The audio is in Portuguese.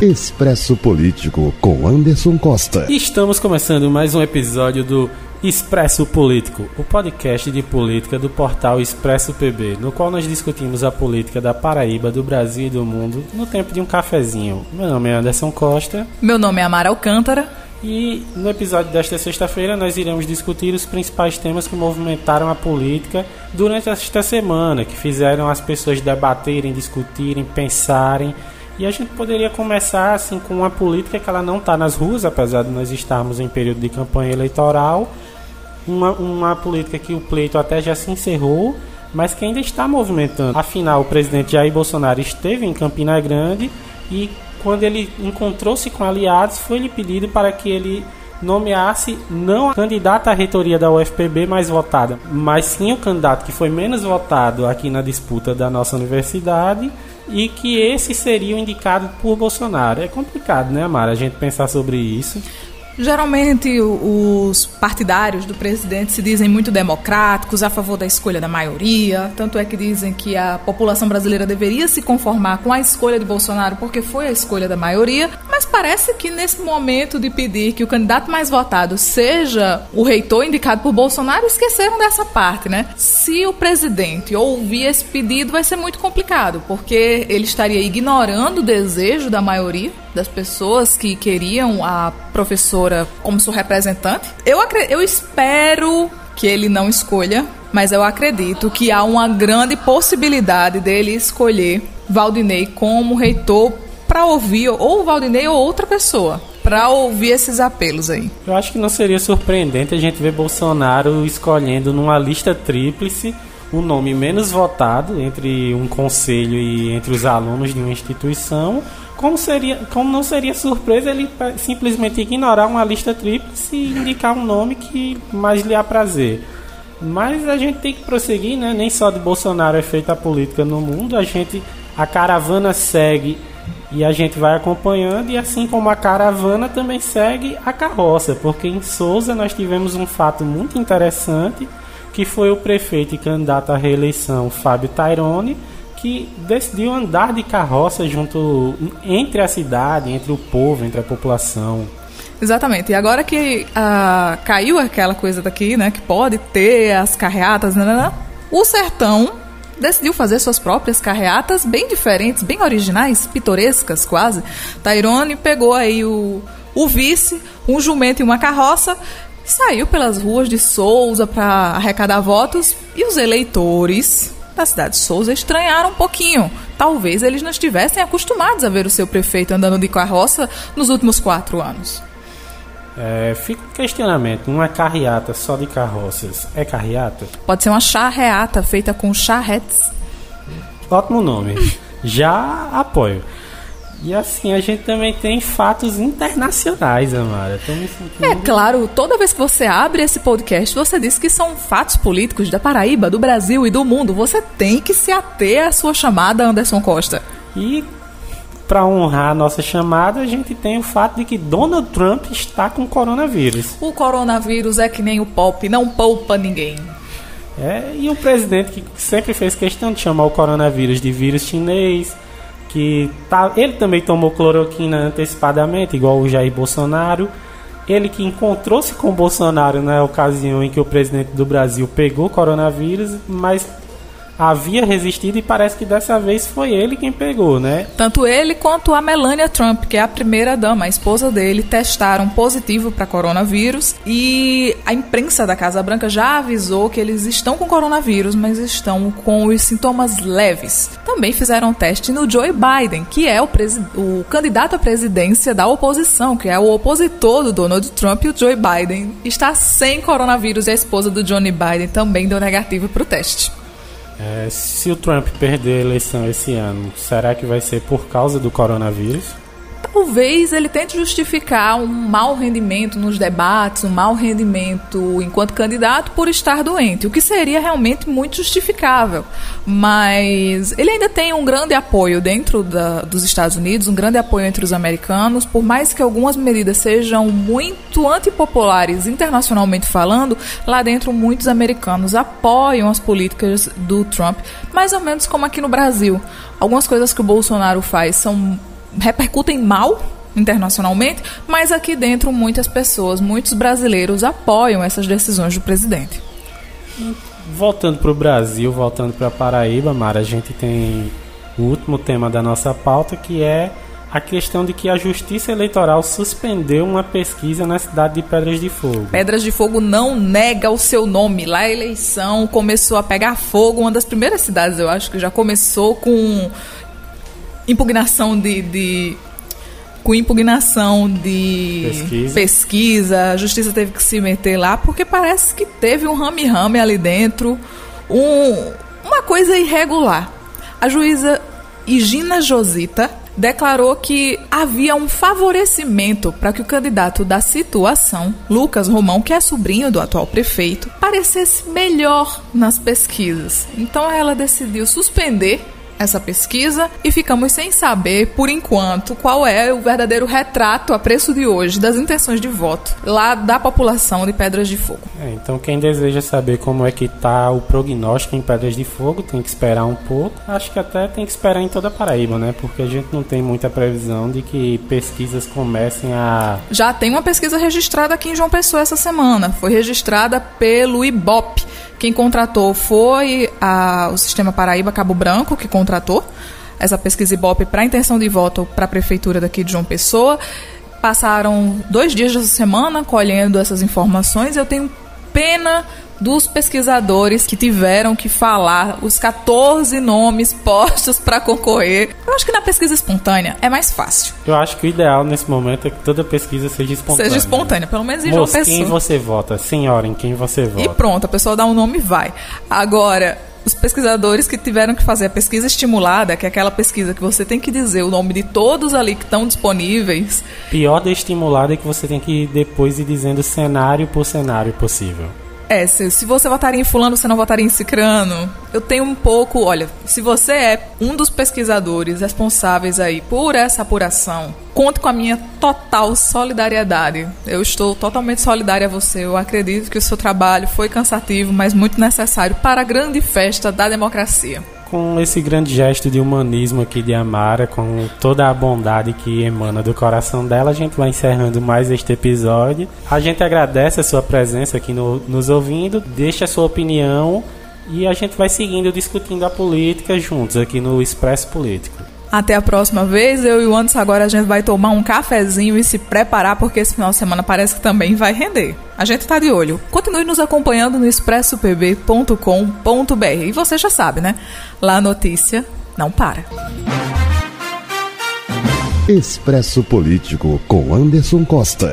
Expresso Político com Anderson Costa. Estamos começando mais um episódio do Expresso Político, o podcast de política do portal Expresso PB, no qual nós discutimos a política da Paraíba, do Brasil e do mundo no tempo de um cafezinho. Meu nome é Anderson Costa. Meu nome é Amara Alcântara. E no episódio desta sexta-feira nós iremos discutir os principais temas que movimentaram a política durante esta semana, que fizeram as pessoas debaterem, discutirem, pensarem e a gente poderia começar assim com uma política que ela não está nas ruas, apesar de nós estarmos em período de campanha eleitoral. Uma, uma política que o pleito até já se encerrou, mas que ainda está movimentando. Afinal, o presidente Jair Bolsonaro esteve em Campina Grande e quando ele encontrou-se com aliados, foi-lhe pedido para que ele nomeasse não a candidata à reitoria da UFPB mais votada, mas sim o candidato que foi menos votado aqui na disputa da nossa universidade e que esse seria o indicado por Bolsonaro. É complicado, né, Amara, a gente pensar sobre isso. Geralmente os partidários do presidente se dizem muito democráticos, a favor da escolha da maioria. Tanto é que dizem que a população brasileira deveria se conformar com a escolha de Bolsonaro porque foi a escolha da maioria. Mas parece que nesse momento de pedir que o candidato mais votado seja o reitor indicado por Bolsonaro, esqueceram dessa parte, né? Se o presidente ouvir esse pedido, vai ser muito complicado, porque ele estaria ignorando o desejo da maioria das pessoas que queriam a professora como sua representante. Eu, eu espero que ele não escolha, mas eu acredito que há uma grande possibilidade dele escolher Valdinei como reitor para ouvir ou Valdinei ou outra pessoa para ouvir esses apelos aí. Eu acho que não seria surpreendente a gente ver Bolsonaro escolhendo numa lista tríplice o nome menos votado entre um conselho e entre os alunos de uma instituição como, seria, como não seria surpresa ele simplesmente ignorar uma lista tríplice e indicar um nome que mais lhe aprazer. Mas a gente tem que prosseguir, né? Nem só de Bolsonaro é feita a política no mundo, a gente a caravana segue e a gente vai acompanhando e assim como a caravana também segue a carroça, porque em Souza nós tivemos um fato muito interessante que foi o prefeito e candidato à reeleição Fábio Tairone que decidiu andar de carroça junto entre a cidade, entre o povo, entre a população. Exatamente. E agora que ah, caiu aquela coisa daqui, né, que pode ter as carreatas, né, né, né, o sertão decidiu fazer suas próprias carreatas bem diferentes, bem originais, pitorescas quase. Tairone pegou aí o, o vice, um jumento e uma carroça saiu pelas ruas de Souza para arrecadar votos e os eleitores da cidade de Souza estranharam um pouquinho. Talvez eles não estivessem acostumados a ver o seu prefeito andando de carroça nos últimos quatro anos. É, fica um questionamento: uma carreata só de carroças é carreata? Pode ser uma charreata feita com charretes. Ótimo nome. Já apoio. E assim, a gente também tem fatos internacionais, Amara. Sentindo... É claro, toda vez que você abre esse podcast, você diz que são fatos políticos da Paraíba, do Brasil e do mundo. Você tem que se ater à sua chamada, Anderson Costa. E para honrar a nossa chamada, a gente tem o fato de que Donald Trump está com coronavírus. O coronavírus é que nem o pop, não poupa ninguém. É, e o presidente que sempre fez questão de chamar o coronavírus de vírus chinês que tá, ele também tomou cloroquina antecipadamente, igual o Jair Bolsonaro. Ele que encontrou-se com o Bolsonaro na ocasião em que o presidente do Brasil pegou coronavírus, mas havia resistido e parece que dessa vez foi ele quem pegou, né? Tanto ele quanto a Melania Trump, que é a primeira dama, a esposa dele, testaram positivo para coronavírus e a imprensa da Casa Branca já avisou que eles estão com coronavírus, mas estão com os sintomas leves. Também fizeram teste no Joe Biden, que é o, o candidato à presidência da oposição, que é o opositor do Donald Trump, e o Joe Biden está sem coronavírus e a esposa do Johnny Biden também deu negativo para o teste. É, se o Trump perder a eleição esse ano, será que vai ser por causa do coronavírus? Talvez ele tente justificar um mau rendimento nos debates, um mau rendimento enquanto candidato por estar doente, o que seria realmente muito justificável. Mas ele ainda tem um grande apoio dentro da, dos Estados Unidos, um grande apoio entre os americanos, por mais que algumas medidas sejam muito antipopulares internacionalmente falando, lá dentro muitos americanos apoiam as políticas do Trump, mais ou menos como aqui no Brasil. Algumas coisas que o Bolsonaro faz são repercutem mal internacionalmente, mas aqui dentro muitas pessoas, muitos brasileiros apoiam essas decisões do presidente. Voltando para o Brasil, voltando para Paraíba, Mara, a gente tem o último tema da nossa pauta que é a questão de que a Justiça Eleitoral suspendeu uma pesquisa na cidade de Pedras de Fogo. Pedras de Fogo não nega o seu nome. Lá a eleição começou a pegar fogo. Uma das primeiras cidades, eu acho que já começou com impugnação de, de com impugnação de pesquisa. pesquisa. A justiça teve que se meter lá porque parece que teve um rame-rame ali dentro, um, uma coisa irregular. A juíza Igina Josita declarou que havia um favorecimento para que o candidato da situação, Lucas Romão, que é sobrinho do atual prefeito, parecesse melhor nas pesquisas. Então ela decidiu suspender essa pesquisa e ficamos sem saber, por enquanto, qual é o verdadeiro retrato a preço de hoje das intenções de voto lá da população de Pedras de Fogo. É, então quem deseja saber como é que está o prognóstico em Pedras de Fogo tem que esperar um pouco. Acho que até tem que esperar em toda a Paraíba, né? Porque a gente não tem muita previsão de que pesquisas comecem a... Já tem uma pesquisa registrada aqui em João Pessoa essa semana. Foi registrada pelo IBOP, quem contratou foi a, o Sistema Paraíba Cabo Branco, que contratou essa pesquisa Ibope para intenção de voto para a prefeitura daqui de João Pessoa. Passaram dois dias dessa semana colhendo essas informações. Eu tenho pena dos pesquisadores que tiveram que falar os 14 nomes postos para concorrer. Eu acho que na pesquisa espontânea é mais fácil. Eu acho que o ideal nesse momento é que toda pesquisa seja espontânea. Seja espontânea, pelo menos em Moço, João Pessoa. quem você vota? Senhora, em quem você vota? E pronto, a pessoa dá um nome e vai. Agora, os pesquisadores que tiveram que fazer a pesquisa estimulada, que é aquela pesquisa que você tem que dizer o nome de todos ali que estão disponíveis. Pior da estimulada é que você tem que depois ir dizendo cenário por cenário possível. É, se, se você votaria em fulano, você não votaria em cicrano. Eu tenho um pouco, olha, se você é um dos pesquisadores responsáveis aí por essa apuração, conte com a minha total solidariedade. Eu estou totalmente solidária a você. Eu acredito que o seu trabalho foi cansativo, mas muito necessário para a grande festa da democracia com esse grande gesto de humanismo aqui de Amara, com toda a bondade que emana do coração dela, a gente vai encerrando mais este episódio. A gente agradece a sua presença aqui no, nos ouvindo, deixa a sua opinião e a gente vai seguindo discutindo a política juntos aqui no Expresso Político. Até a próxima vez. Eu e o Anderson agora a gente vai tomar um cafezinho e se preparar porque esse final de semana parece que também vai render. A gente tá de olho. Continue nos acompanhando no expressopb.com.br. E você já sabe, né? Lá a notícia não para. Expresso Político com Anderson Costa.